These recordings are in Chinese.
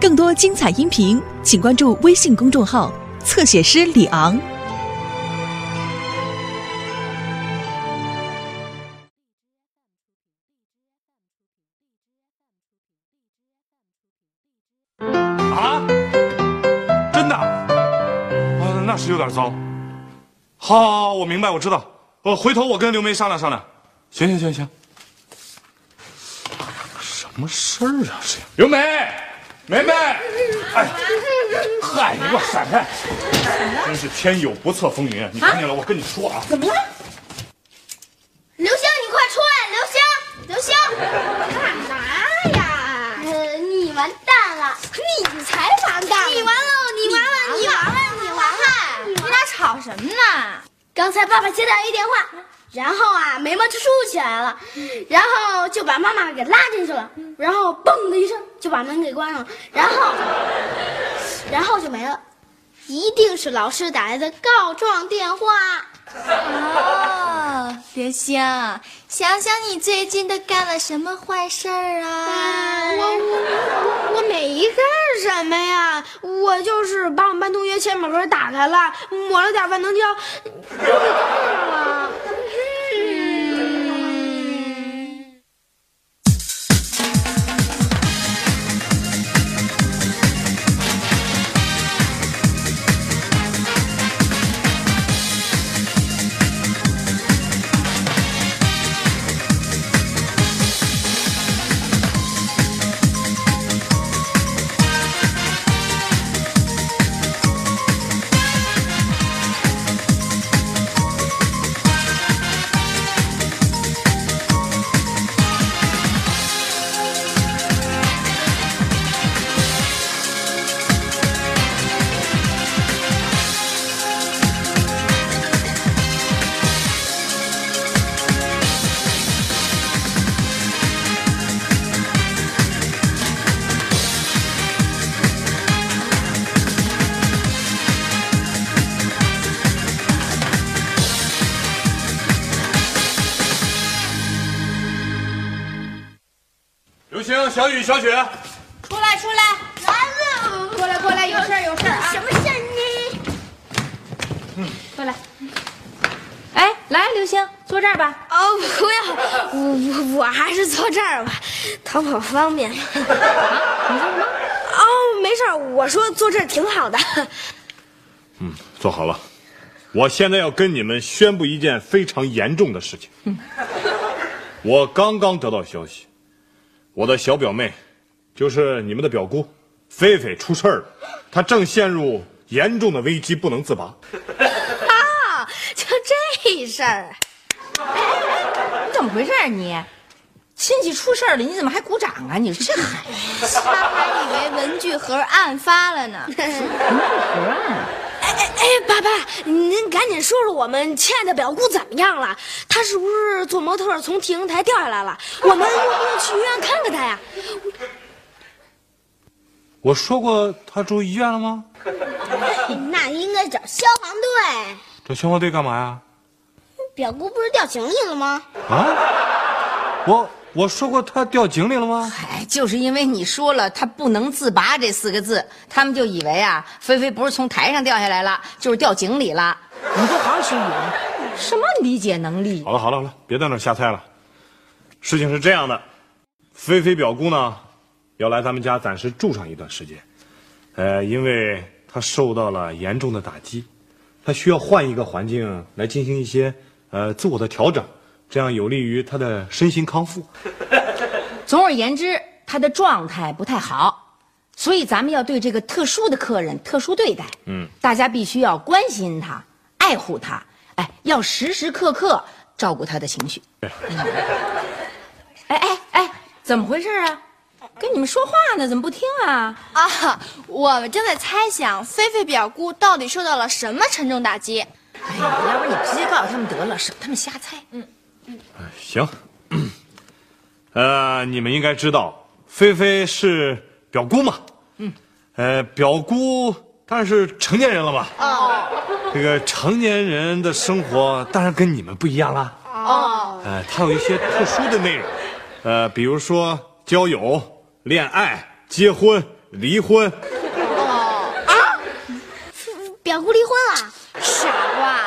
更多精彩音频，请关注微信公众号“侧写师李昂”。啊？真的？啊，那是有点糟。好，好，好，我明白，我知道。我回头我跟刘梅商量商量。行行行行。什么事儿啊？这刘梅，梅梅，哎，嗨，你给我闪开！真是天有不测风云啊！你看见了？我跟你说啊，怎么了？刘星，你快出来！刘星，刘星，干嘛呀？呃，你完蛋了！你才完蛋！你完了！你完了！你完了！你完了！你俩吵什么呢？刚才爸爸接到一电话，然后啊，眉毛就竖起来了，然后就把妈妈给拉进去了，然后嘣的一声就把门给关上了，然后，然后就没了。一定是老师打来的告状电话。哦，刘星，想想你最近都干了什么坏事儿啊？我我我我没干什么呀，我就是把我们班同学铅笔盒打开了，抹了点万能胶，就给盖上了。星、小雨、小雪，出来，出来，来了，过来，过来，有事儿，有事儿啊！什么事儿呢？过来。哎，来，刘星，坐这儿吧。哦，不要，我我我还是坐这儿吧，逃跑方便。啊，你说什么？哦，没事儿，我说坐这儿挺好的。嗯，坐好了。我现在要跟你们宣布一件非常严重的事情。我刚刚得到消息，我的小表妹，就是你们的表姑，菲菲出事儿了，她正陷入严重的危机，不能自拔。啊，就这事儿。哎你怎么回事啊你？亲戚出事儿了，你怎么还鼓掌啊？你说这孩子，他还以为文具盒案发了呢。什么不合啊？哎哎哎，爸爸，您赶紧说说我们亲爱的表姑怎么样了？她是不是坐模特从体育台掉下来了？我们用不用去医院看看她呀？我说过她住医院了吗？那应该找消防队。找消防队干嘛呀？表姑不是掉井里了吗？啊？我我说过他掉井里了吗？哎，就是因为你说了“他不能自拔”这四个字，他们就以为啊，菲菲不是从台上掉下来了，就是掉井里了。你就好好学语啊，什么理解能力？好了好了好了，别在那儿瞎猜了。事情是这样的，菲菲表姑呢，要来咱们家暂时住上一段时间。呃，因为她受到了严重的打击，她需要换一个环境来进行一些呃自我的调整，这样有利于他的身心康复。总而言之，他的状态不太好，所以咱们要对这个特殊的客人特殊对待。嗯，大家必须要关心他，爱护他，哎，要时时刻刻照顾他的情绪。嗯哎哎哎，怎么回事啊？跟你们说话呢，怎么不听啊？啊，我们正在猜想菲菲表姑到底受到了什么沉重打击。哎呀，要不然你直接告诉他们得了，省他们瞎猜。嗯，行，呃，你们应该知道，菲菲是表姑嘛。嗯，呃，表姑当然是成年人了嘛。哦，这个成年人的生活当然跟你们不一样啦。哦，呃，它有一些特殊的内容，呃，比如说交友、恋爱、结婚、离婚。哦。啊表姑离婚了。傻瓜，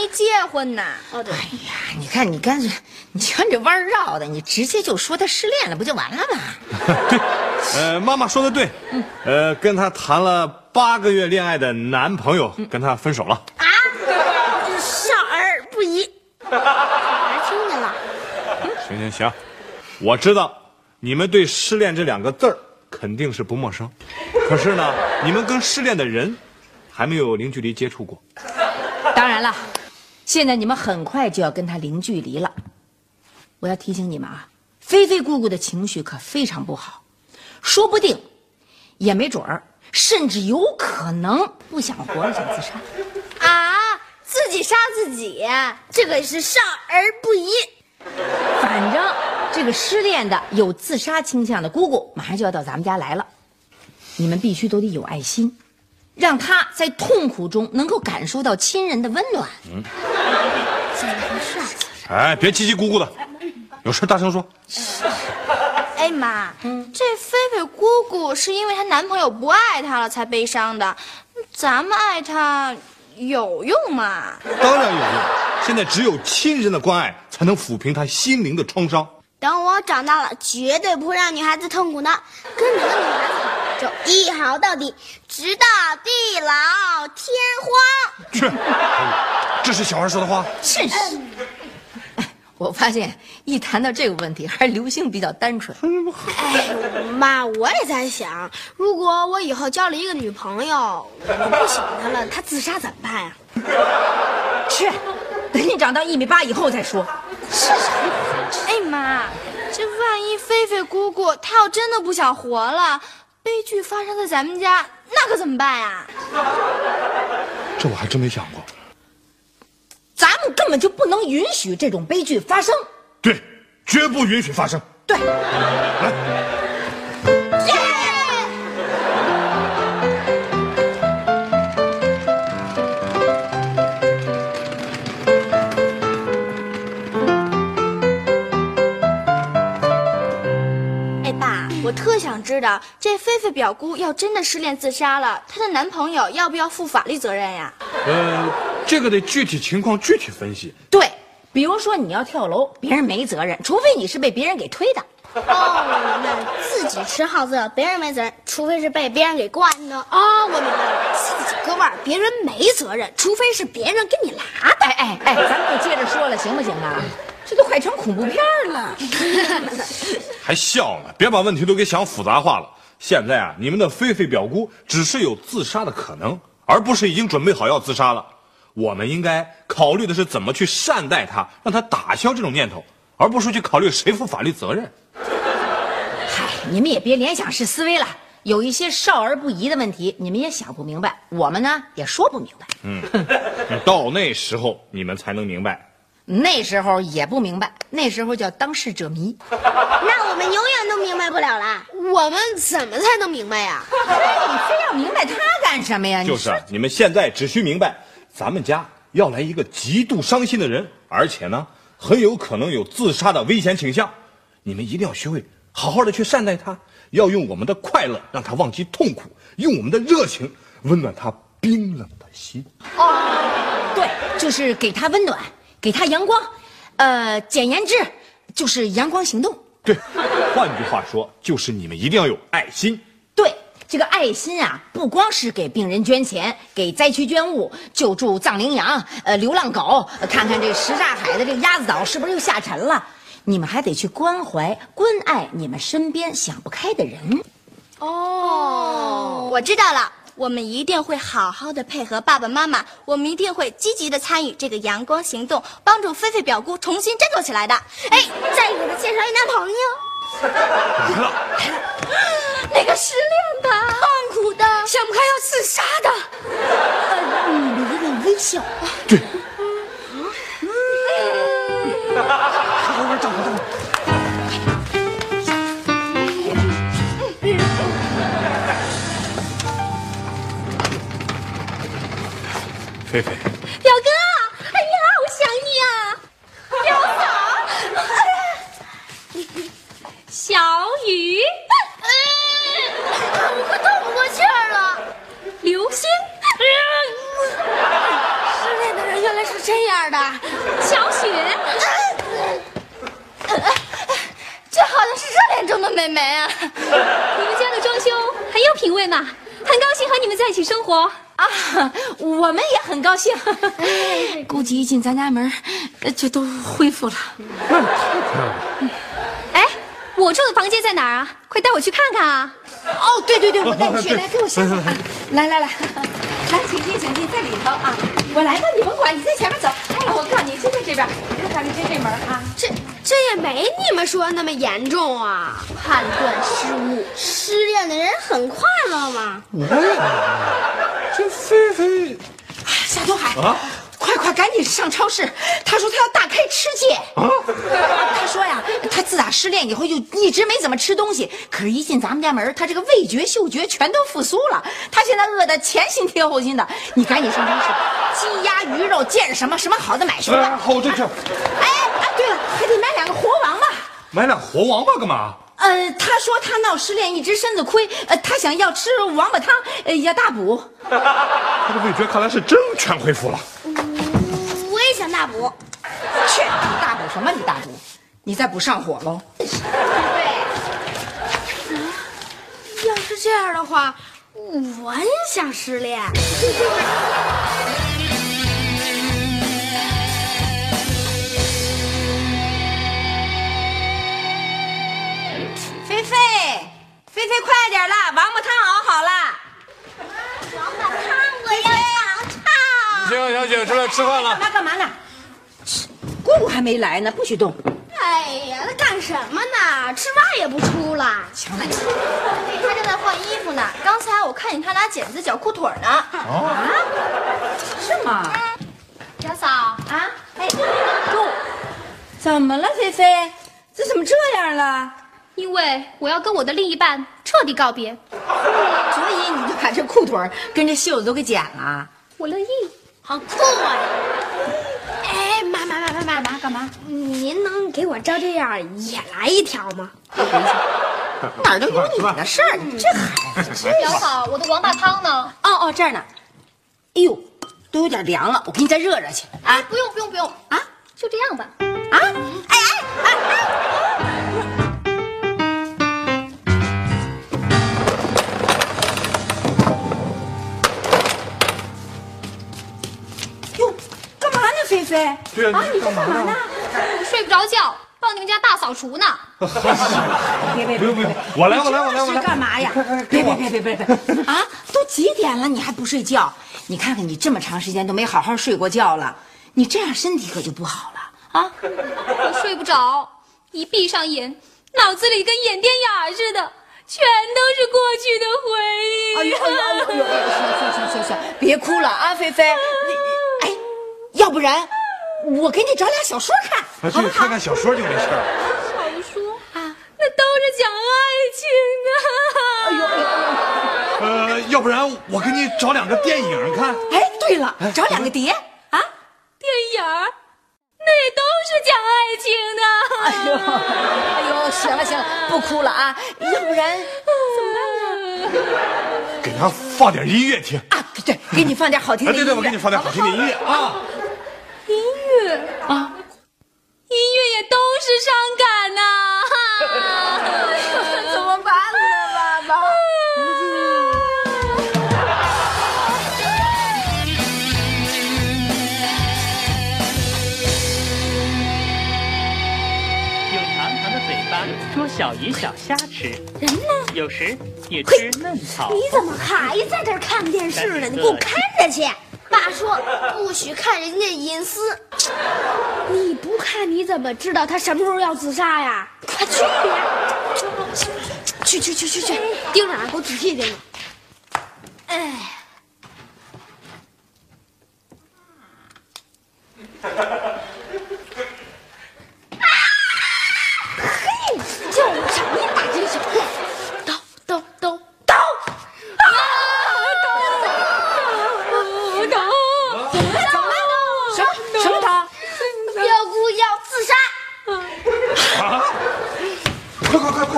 没结婚呢。哦，对，哎呀，你看你干脆，你瞧你这弯绕的，你直接就说他失恋了，不就完了吗？呃，妈妈说的对，呃，跟他谈了八个月恋爱的男朋友跟他分手了。啊，少儿不宜。俺听见了，行行行，我知道你们对失恋这两个字儿肯定是不陌生，可是呢，你们跟失恋的人还没有零距离接触过。当然了，现在你们很快就要跟他零距离了。我要提醒你们啊，菲菲姑姑的情绪可非常不好，说不定，也没准儿，甚至有可能不想活了，想自杀。啊，自己杀自己，这个是少儿不宜。反正这个失恋的有自杀倾向的姑姑马上就要到咱们家来了，你们必须都得有爱心，让他在痛苦中能够感受到亲人的温暖。嗯，怎么回事哎，别叽叽咕咕的，有事大声说。哎妈，这菲菲姑姑是因为她男朋友不爱她了才悲伤的，咱们爱她有用吗？当然有用，现在只有亲人的关爱才能抚平她心灵的创伤。等我长大了，绝对不会让女孩子痛苦的。跟哪个女孩子好，就一好到底，直到地老天荒。去，这是小孩说的话。真是。哎，我发现一谈到这个问题，还是刘星比较单纯。哎，妈，我也在想，如果我以后交了一个女朋友，我不喜欢她了，她自杀怎么办呀？去，等你长到一米八以后再说。是哎妈，这万一菲菲姑姑她要真的不想活了，悲剧发生在咱们家，那可怎么办呀？这我还真没想过。咱们根本就不能允许这种悲剧发生。对，绝不允许发生。对，哎知道，这菲菲表姑要真的失恋自杀了，她的男朋友要不要负法律责任呀？呃，这个得具体情况具体分析。对，比如说你要跳楼，别人没责任，除非你是被别人给推的。哦，那自己吃耗子药别人没责任，除非是被别人给惯的。哦，我明白了，自己割腕，别人没责任，除非是别人给你拉的。哎哎哎，咱们就接着说了，行不行啊？这都快成恐怖片了。还笑呢？别把问题都给想复杂化了。现在啊，你们的菲菲表姑只是有自杀的可能，而不是已经准备好要自杀了。我们应该考虑的是怎么去善待她，让她打消这种念头，而不是去考虑谁负法律责任。嗨，你们也别联想式思维了，有一些少儿不宜的问题，你们也想不明白，我们呢也说不明白。嗯 到那时候你们才能明白。那时候也不明白，那时候叫当事者迷。那我们永远都明白不了啦。我们怎么才能明白呀？你非要明白他干什么呀？就是啊，你们现在只需明白，咱们家要来一个极度伤心的人，而且呢，很有可能有自杀的危险倾向。你们一定要学会好好的去善待他，要用我们的快乐让他忘记痛苦，用我们的热情温暖他冰冷的心。哦对，就是给他温暖，给他阳光。呃，简言之，就是阳光行动。对，换句话说，就是你们一定要有爱心。对，这个爱心啊，不光是给病人捐钱，给灾区捐物，救助藏羚羊、呃流浪狗，呃看看这什刹海的这个鸭子岛是不是又下沉了。你们还得去关怀、关爱你们身边想不开的人。哦，我知道了，我们一定会好好的配合爸爸妈妈，我们一定会积极的参与这个阳光行动，帮助菲菲表姑重新振作起来的。哎，再给他介绍一男朋友。来了，那个失恋的、痛苦的、想不开要自杀的，你留个微笑。对，菲菲，表哥，哎呀，我想你啊！表嫂，小雨，我快透不过气儿了。刘星，失恋的人原来是这样的。小雪，这好像是热恋中的美眉啊。你们家的装修很有品位嘛，很高兴和你们在一起生活。啊，我们也很高兴。估计一进咱家门，呃就都恢复了。哎，我住的房间在哪儿啊？快带我去看看啊！哦，对对对，我带你去，来跟我先生。来来来，来，请进，请进，在里头啊。我来吧，你甭管，你在前面走。哎，我告诉你，就在这边，你看看这这门啊。这这也没你们说那么严重啊！判断失误，失恋的人很快乐嘛。我也这菲菲夏东海，快快赶紧上超市！他说他要大开吃戒。啊，他说呀，他自打失恋以后就一直没怎么吃东西，可是，一进咱们家门，他这个味觉、嗅觉全都复苏了。他现在饿得前心贴后心的。你赶紧上超市，鸡鸭鱼肉见着什么什么好的买什么。哎好，这这哎哎，对了，还得买两个活王八。买俩活王八干嘛？呃，他说他闹失恋一直身子亏，呃，他想要吃王八汤，呃，要大补。他 的味觉看来是真全恢复了。大补。去，你大补什么？你大补，你再补上火喽。要是这样的话，我也想失恋。菲菲，菲菲，快点啦，王八汤熬好了。王八汤，我要尝尝。行，小姐出来吃饭了干。嘛干嘛呢？吃姑姑还没来呢，不许动。哎呀，他干什么呢？吃饭也不出来。行了，你他正在换衣服呢。刚才我看见他拿剪子绞裤腿呢。啊是吗？小嫂，啊，哎，哟，怎么了，菲菲？这怎么这样了？因为我要跟我的另一半彻底告别，所以你就把这裤腿跟这袖子都给剪了？我乐意。好酷啊！您能给我照这样也来一条吗？哪儿都有你的事儿，你这孩子真表嫂，我的王八汤呢？哦哦，这儿呢。哎呦，都有点凉了，我给你再热热去。啊，不用不用不用啊，就这样吧。啊，哎哎哎哎！菲菲？对啊啊，你在干嘛呢？我睡不着觉，帮你们家大扫除呢。别别不用不用，我来我来我来我。干嘛呀？别别别别别别！啊，都几点了，你还不睡觉？你看看你这么长时间都没好好睡过觉了，你这样身体可就不好了啊！我睡不着，一闭上眼，脑子里跟演电影似的，全都是过去的回忆。哎呦哎呦哎呦哎呦！行行行行行，别哭了啊，菲菲，要不然我给你找俩小说看，啊，对，看看小说就没事儿。小说啊，那都是讲爱情的。哎呦，呃，要不然我给你找两个电影看。哎，对了，找两个碟啊！电影儿那也都是讲爱情的。哎呦哎呦，行了行了，不哭了啊，要不然给他放点音乐听。啊，对，给你放点好听哎，的音乐。对对，我给你放点好听的音乐啊。啊，音乐也都是伤感呐、怎么办呢，爸爸？有长长的嘴巴捉小鱼小虾吃，人呢？有时也吃嫩草。你怎么还在这儿看电视呢？你给我看着去！爸说不许看人家隐私，你不看你怎么知道他什么时候要自杀呀？快去呀！去去去去去，盯着啊，给我仔细盯着。哎，嘿，叫什么大惊小怪？刀刀刀刀！啊！刀！怎么了？什么什么刀？表姑要自杀。啊！快快快快！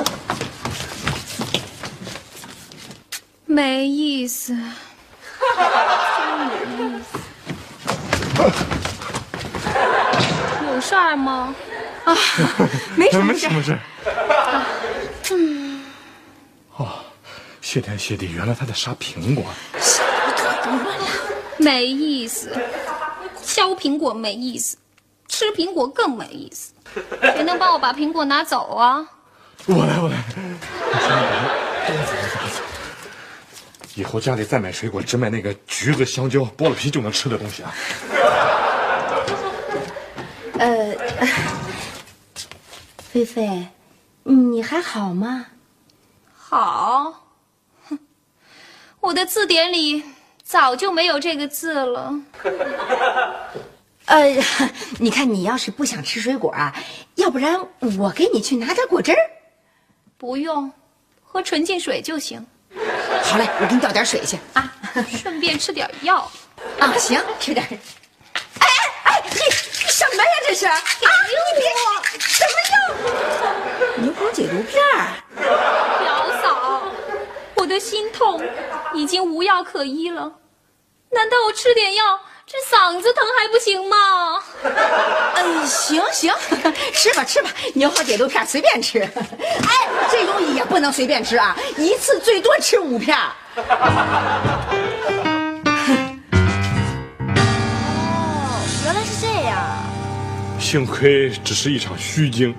没意思。没意思有事儿吗？啊没什么没事什么事。谢天谢地，原来他在杀苹果。没意思，削苹果没意思，吃苹果更没意思。谁能帮我把苹果拿走啊？我来，我来。以后家里再买水果，只买那个橘子、香蕉，剥了皮就能吃的东西啊。呃，菲菲，你还好吗？好，哼，我的字典里早就没有这个字了。呃，你看，你要是不想吃水果啊，要不然我给你去拿点果汁儿。不用，喝纯净水就行。好嘞，我给你倒点水去啊。顺便吃点药。啊，行，吃点。哎哎哎，你你什么呀？这是啊！你别我什么药？牛黄解毒片儿。表嫂，我的心痛已经无药可医了，难道我吃点药这嗓子疼还不行吗？嗯，行行，吃吧吃吧，牛黄解毒片随便吃。哎，这东西也不能随便吃啊，一次最多吃五片。哦，原来是这样。幸亏只是一场虚惊。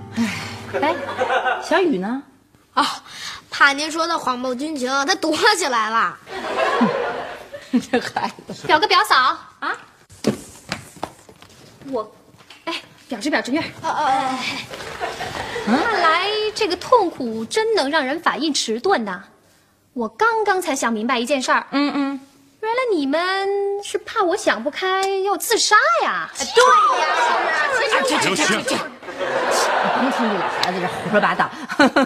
哎，小雨呢？哦，怕您说的谎报军情，他躲起来了。这孩子，表哥表嫂。啊，我，哎，表侄表侄女儿。看来这个痛苦真能让人反应迟钝呐。我刚刚才想明白一件事儿，嗯嗯，原来你们是怕我想不开要自杀呀？对呀，甭听这老孩子这胡说八道，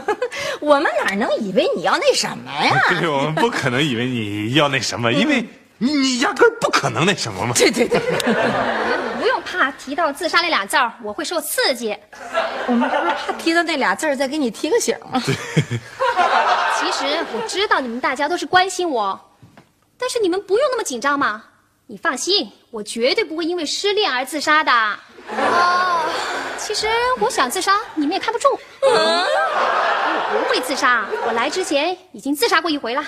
我们哪能以为你要那什么呀？对，我们不可能以为你要那什么，因为你你压根儿不可能那什么嘛。对对对，不用怕提到自杀那俩字儿，我会受刺激。我们这不是怕提到那俩字儿再给你提个醒吗？其实我知道你们大家都是关心我，但是你们不用那么紧张嘛。你放心，我绝对不会因为失恋而自杀的。哦，其实我想自杀，你们也看不住。嗯我不会自杀，我来之前已经自杀过一回了。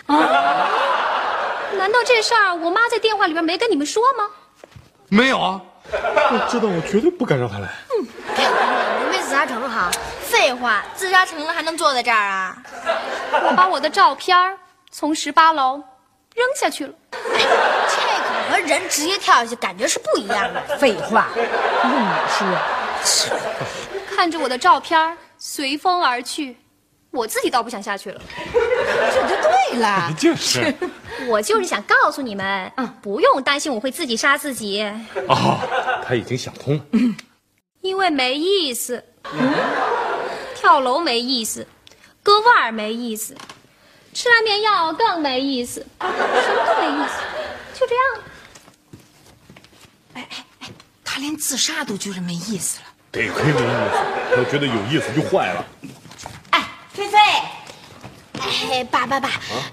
难道这事儿我妈在电话里边没跟你们说吗？没有啊，我知道，我绝对不敢让他来。您没自杀成哈？废话，自杀成了还能坐在这儿啊？我把我的照片从十八楼扔下去了。这可和人直接跳下去感觉是不一样的。废话，用你说。看着我的照片儿随风而去，我自己倒不想下去了。这就对了。就是。我就是想告诉你们，不用担心我会自己杀自己，哦，他已经想通了。因为没意思。跳楼没意思，割腕儿没意思，吃安眠药更没意思，什么都没意思，就这样。哎哎哎他连自杀都觉得没意思了。得亏没意思，要觉得有意思就坏了。哎，菲菲，哎，爸爸爸，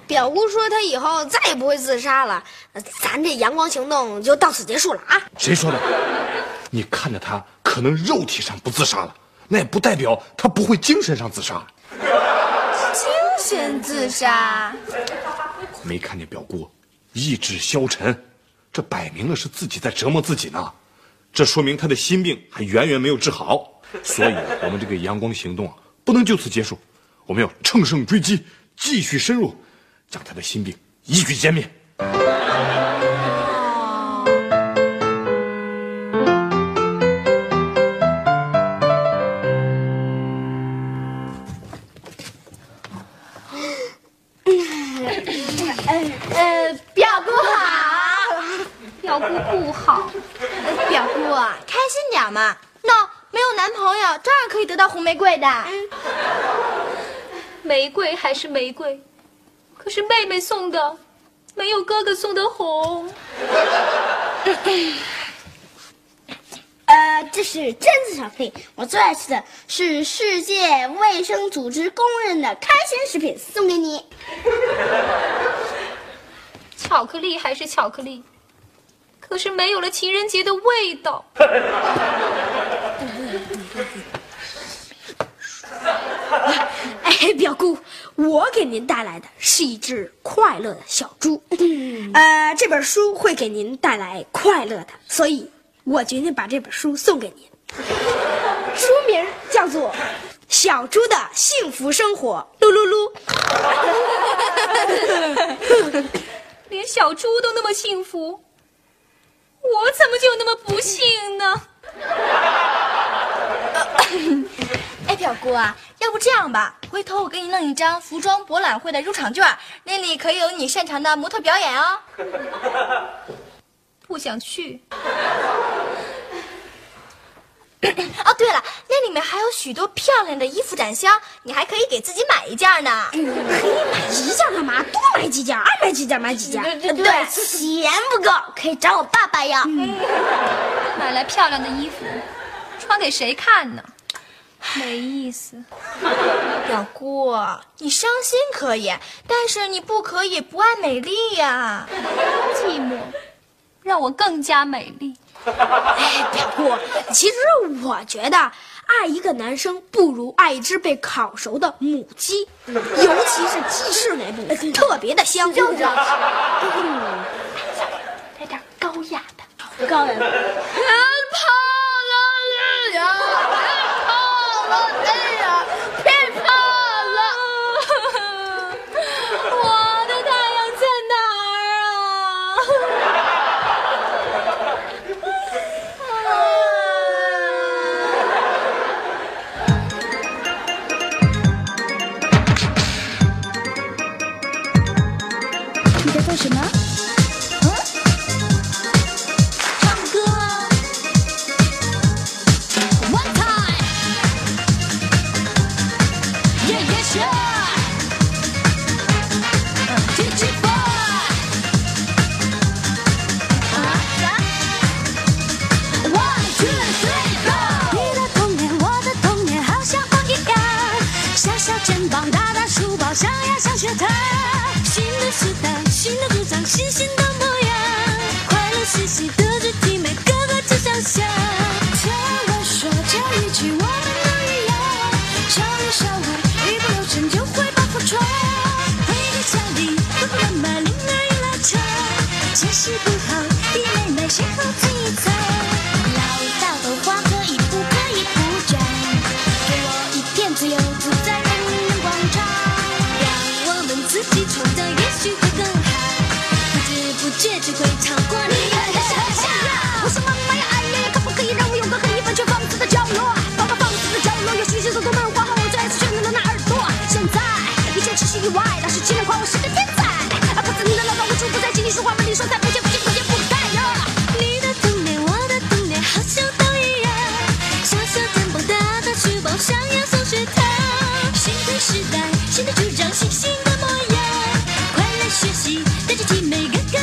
表姑说她以后再也不会自杀了，咱这阳光行动就到此结束了啊！谁说的？你看着她可能肉体上不自杀了，那也不代表她不会精神上自杀。精神自杀？没看见表姑意志消沉，这摆明了是自己在折磨自己呢。这说明他的心病还远远没有治好，所以我们这个阳光行动啊，不能就此结束，我们要乘胜追击，继续深入，将他的心病一举歼灭。不好，表姑啊，开心点嘛。那没有男朋友，照样可以得到红玫瑰的。玫瑰还是玫瑰，可是妹妹送的没有哥哥送的红。呃，这是榛子巧克力，我最爱吃的是世界卫生组织公认的开心食品，送给你。巧克力还是巧克力，可是没有了情人节的味道。哎，表姑，我给您带来的是一只快乐的小猪。呃，这本书会给您带来快乐的，所以我决定把这本书送给您。书名叫做《小猪的幸福生活》，噜噜噜。连小猪都那么幸福，我怎么就那么不幸呢？哎，表姑啊，要不这样吧，回头我给你弄一张服装博览会的入场券，那里可以有你擅长的模特表演哦。不想去。哦，对了，那里面还有许多漂亮的衣服展箱，你还可以给自己买一件呢。可以买一件干嘛？多买几件，爱买几件买几件。对对，钱不够可以找我爸爸要。买来漂亮的衣服，穿给谁看呢？没意思。表姑，你伤心可以，但是你不可以不爱美丽呀。寂寞，让我更加美丽。哎，表姑，其实我觉得爱一个男生不如爱一只被烤熟的母鸡，尤其是鸡翅那部分特别的香。就是，来点高雅的，高雅的。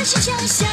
是就像